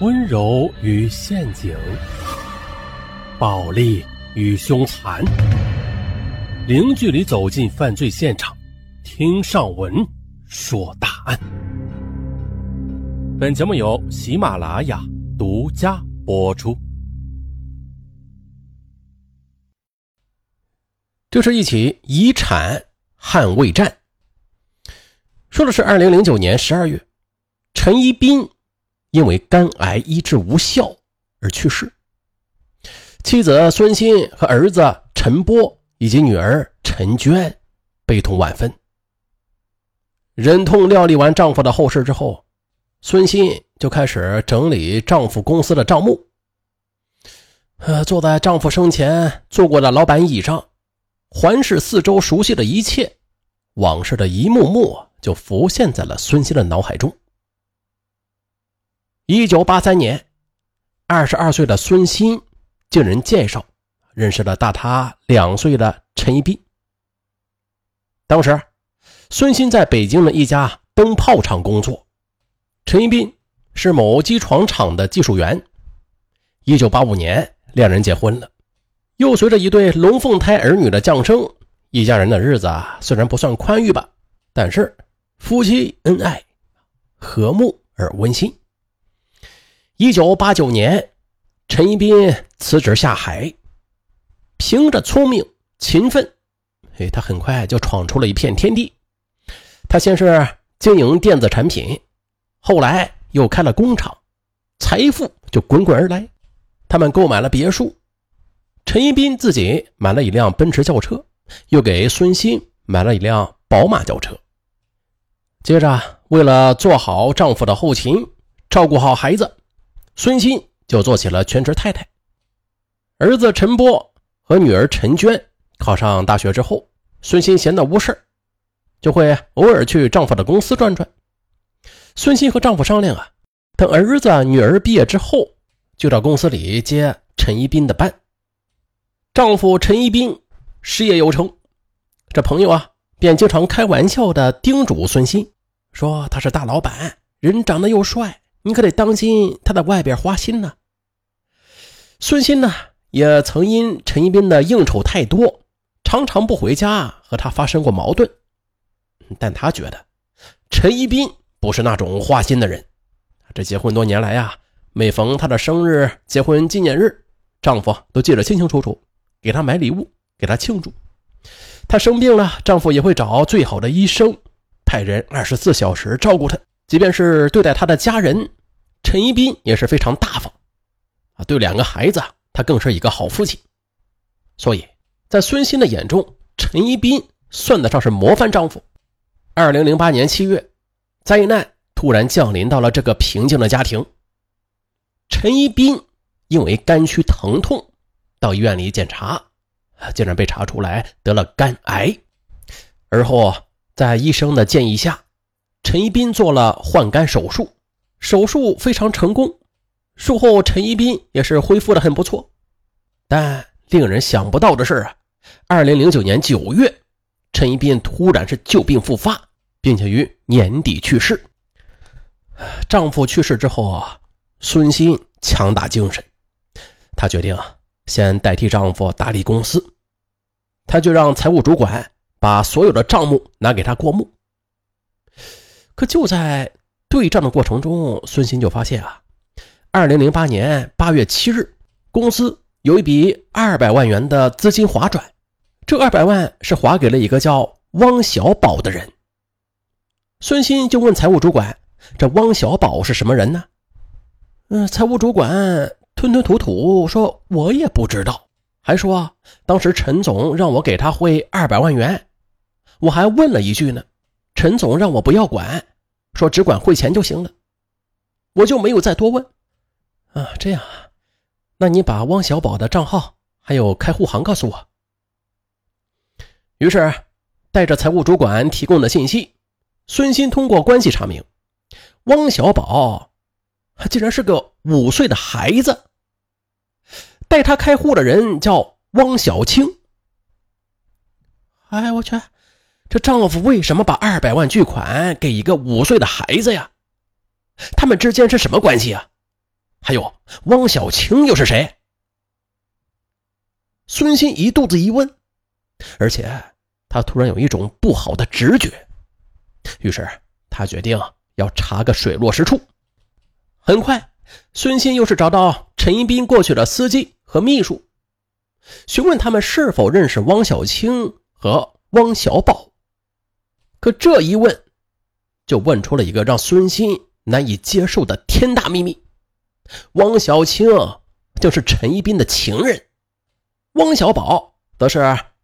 温柔与陷阱，暴力与凶残，零距离走进犯罪现场，听上文说大案。本节目由喜马拉雅独家播出。这是一起遗产捍卫战，说的是二零零九年十二月，陈一斌。因为肝癌医治无效而去世，妻子孙鑫和儿子陈波以及女儿陈娟悲痛万分。忍痛料理完丈夫的后事之后，孙鑫就开始整理丈夫公司的账目。呃，坐在丈夫生前坐过的老板椅上，环视四周熟悉的一切，往事的一幕幕就浮现在了孙鑫的脑海中。一九八三年，二十二岁的孙鑫经人介绍认识了大他两岁的陈一斌。当时，孙鑫在北京的一家灯泡厂工作，陈一斌是某机床厂的技术员。一九八五年，两人结婚了，又随着一对龙凤胎儿女的降生，一家人的日子虽然不算宽裕吧，但是夫妻恩爱，和睦而温馨。一九八九年，陈一斌辞职下海，凭着聪明勤奋，哎，他很快就闯出了一片天地。他先是经营电子产品，后来又开了工厂，财富就滚滚而来。他们购买了别墅，陈一斌自己买了一辆奔驰轿车，又给孙鑫买了一辆宝马轿车。接着，为了做好丈夫的后勤，照顾好孩子。孙鑫就做起了全职太太。儿子陈波和女儿陈娟考上大学之后，孙鑫闲得无事就会偶尔去丈夫的公司转转。孙鑫和丈夫商量啊，等儿子女儿毕业之后，就到公司里接陈一斌的班。丈夫陈一斌事业有成，这朋友啊，便经常开玩笑的叮嘱孙鑫说：“他是大老板，人长得又帅。”你可得当心他在外边花心呢。孙鑫呢，也曾因陈一斌的应酬太多，常常不回家，和他发生过矛盾。但他觉得陈一斌不是那种花心的人。这结婚多年来呀，每逢他的生日、结婚纪念日，丈夫都记得清清楚楚，给他买礼物，给他庆祝。她生病了，丈夫也会找最好的医生，派人二十四小时照顾她。即便是对待他的家人，陈一斌也是非常大方啊。对两个孩子，他更是一个好父亲。所以在孙鑫的眼中，陈一斌算得上是模范丈夫。二零零八年七月，灾难突然降临到了这个平静的家庭。陈一斌因为肝区疼痛，到医院里检查，竟然被查出来得了肝癌。而后在医生的建议下，陈一斌做了换肝手术，手术非常成功。术后，陈一斌也是恢复的很不错。但令人想不到的是啊，二零零九年九月，陈一斌突然是旧病复发，并且于年底去世。丈夫去世之后啊，孙鑫强打精神，她决定啊，先代替丈夫打理公司，她就让财务主管把所有的账目拿给她过目。可就在对账的过程中，孙鑫就发现啊，二零零八年八月七日，公司有一笔二百万元的资金划转，这二百万是划给了一个叫汪小宝的人。孙鑫就问财务主管：“这汪小宝是什么人呢？”嗯，财务主管吞吞吐吐说：“我也不知道。”还说：“当时陈总让我给他汇二百万元，我还问了一句呢，陈总让我不要管。”说只管汇钱就行了，我就没有再多问。啊，这样啊，那你把汪小宝的账号还有开户行告诉我。于是，带着财务主管提供的信息，孙鑫通过关系查明，汪小宝竟然是个五岁的孩子。带他开户的人叫汪小青。哎，我去！这丈夫为什么把二百万巨款给一个五岁的孩子呀？他们之间是什么关系啊？还有汪小青又是谁？孙鑫一肚子疑问，而且他突然有一种不好的直觉，于是他决定要查个水落石出。很快，孙鑫又是找到陈一斌过去的司机和秘书，询问他们是否认识汪小青和汪小宝。可这一问，就问出了一个让孙鑫难以接受的天大秘密：汪小青就是陈一斌的情人。汪小宝则是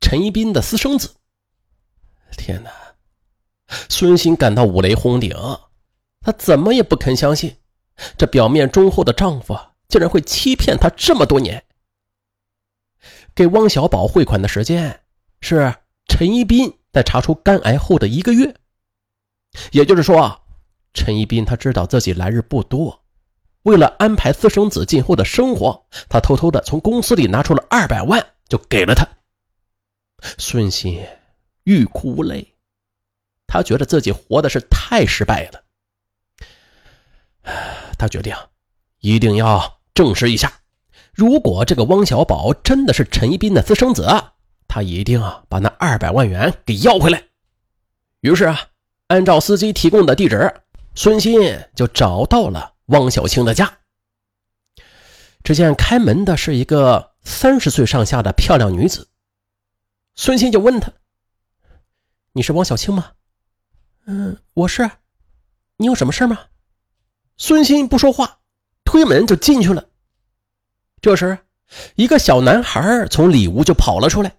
陈一斌的私生子。天哪！孙鑫感到五雷轰顶，他怎么也不肯相信，这表面忠厚的丈夫竟然会欺骗他这么多年。给汪小宝汇款的时间是陈一斌在查出肝癌后的一个月，也就是说，陈一斌他知道自己来日不多。为了安排私生子今后的生活，他偷偷的从公司里拿出了二百万，就给了他。孙鑫欲哭无泪，他觉得自己活的是太失败了。他决定一定要证实一下，如果这个汪小宝真的是陈一斌的私生子，他一定啊把那二百万元给要回来。于是啊，按照司机提供的地址，孙鑫就找到了。汪小青的家，只见开门的是一个三十岁上下的漂亮女子。孙鑫就问他：“你是汪小青吗？”“嗯，我是。你有什么事吗？”孙鑫不说话，推门就进去了。这时，一个小男孩从里屋就跑了出来。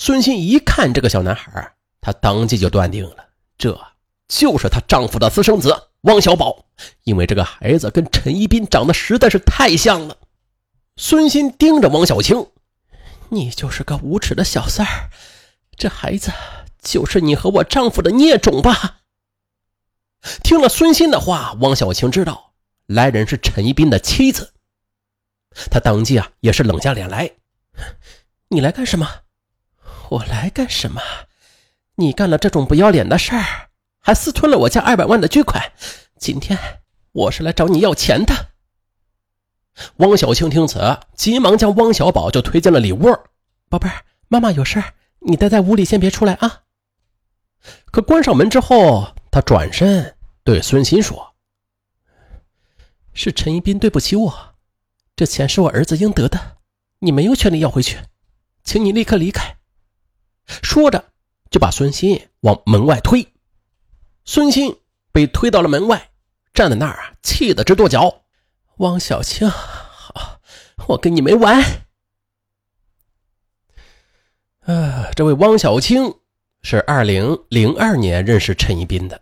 孙鑫一看这个小男孩，他当即就断定了，这就是她丈夫的私生子。汪小宝，因为这个孩子跟陈一斌长得实在是太像了。孙鑫盯着汪小青：“你就是个无耻的小三儿，这孩子就是你和我丈夫的孽种吧？”听了孙鑫的话，汪小青知道来人是陈一斌的妻子，他当即啊也是冷下脸来：“你来干什么？我来干什么？你干了这种不要脸的事儿！”还私吞了我家二百万的巨款，今天我是来找你要钱的。汪小青听此，急忙将汪小宝就推进了里屋。宝贝儿，妈妈有事你待在屋里，先别出来啊。可关上门之后，他转身对孙鑫说：“是陈一斌对不起我，这钱是我儿子应得的，你没有权利要回去，请你立刻离开。”说着，就把孙鑫往门外推。孙鑫被推到了门外，站在那儿啊，气得直跺脚。汪小青，好，我跟你没完。呃，这位汪小青是二零零二年认识陈一斌的，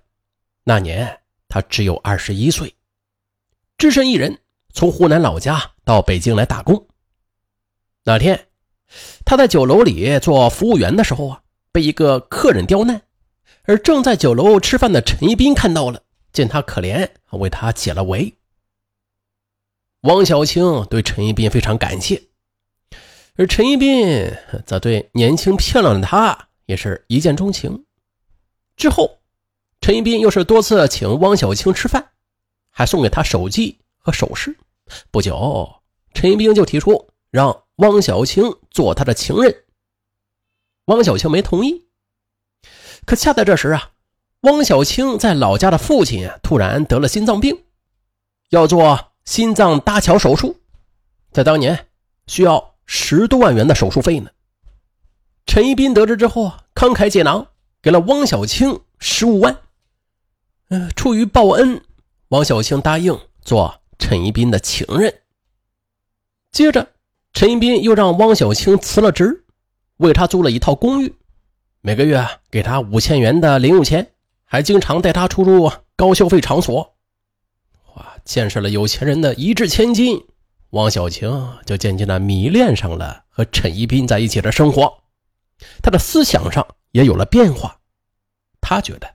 那年他只有二十一岁，只身一人从湖南老家到北京来打工。那天他在酒楼里做服务员的时候啊，被一个客人刁难。而正在酒楼吃饭的陈一斌看到了，见他可怜，为他解了围。汪小青对陈一斌非常感谢，而陈一斌则对年轻漂亮的她也是一见钟情。之后，陈一斌又是多次请汪小青吃饭，还送给她手机和首饰。不久，陈一斌就提出让汪小青做他的情人，汪小青没同意。可恰在这时啊，汪小青在老家的父亲突然得了心脏病，要做心脏搭桥手术，在当年需要十多万元的手术费呢。陈一斌得知之后，慷慨解囊，给了汪小青十五万。嗯，出于报恩，汪小青答应做陈一斌的情人。接着，陈一斌又让汪小青辞了职，为他租了一套公寓。每个月给他五千元的零用钱，还经常带他出入高消费场所。哇，见识了有钱人的一掷千金，汪小青就渐渐的迷恋上了和陈一斌在一起的生活。他的思想上也有了变化。他觉得，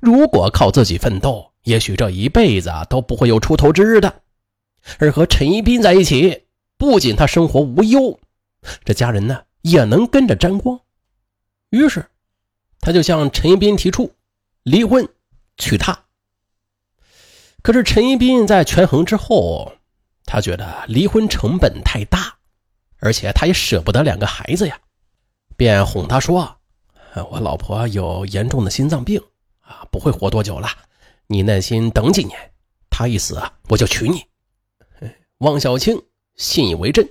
如果靠自己奋斗，也许这一辈子都不会有出头之日的。而和陈一斌在一起，不仅他生活无忧，这家人呢也能跟着沾光。于是，他就向陈一斌提出离婚，娶她。可是陈一斌在权衡之后，他觉得离婚成本太大，而且他也舍不得两个孩子呀，便哄他说：“我老婆有严重的心脏病啊，不会活多久了，你耐心等几年，她一死啊我就娶你。”汪小青信以为真。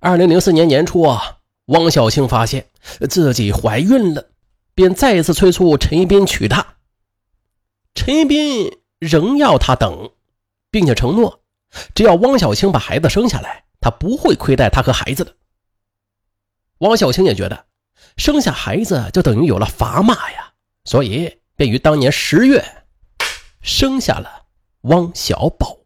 二零零四年年初啊，汪小青发现自己怀孕了，便再次催促陈一斌娶她。陈一斌仍要他等，并且承诺，只要汪小青把孩子生下来，他不会亏待她和孩子的。汪小青也觉得，生下孩子就等于有了砝码呀，所以便于当年十月生下了汪小宝。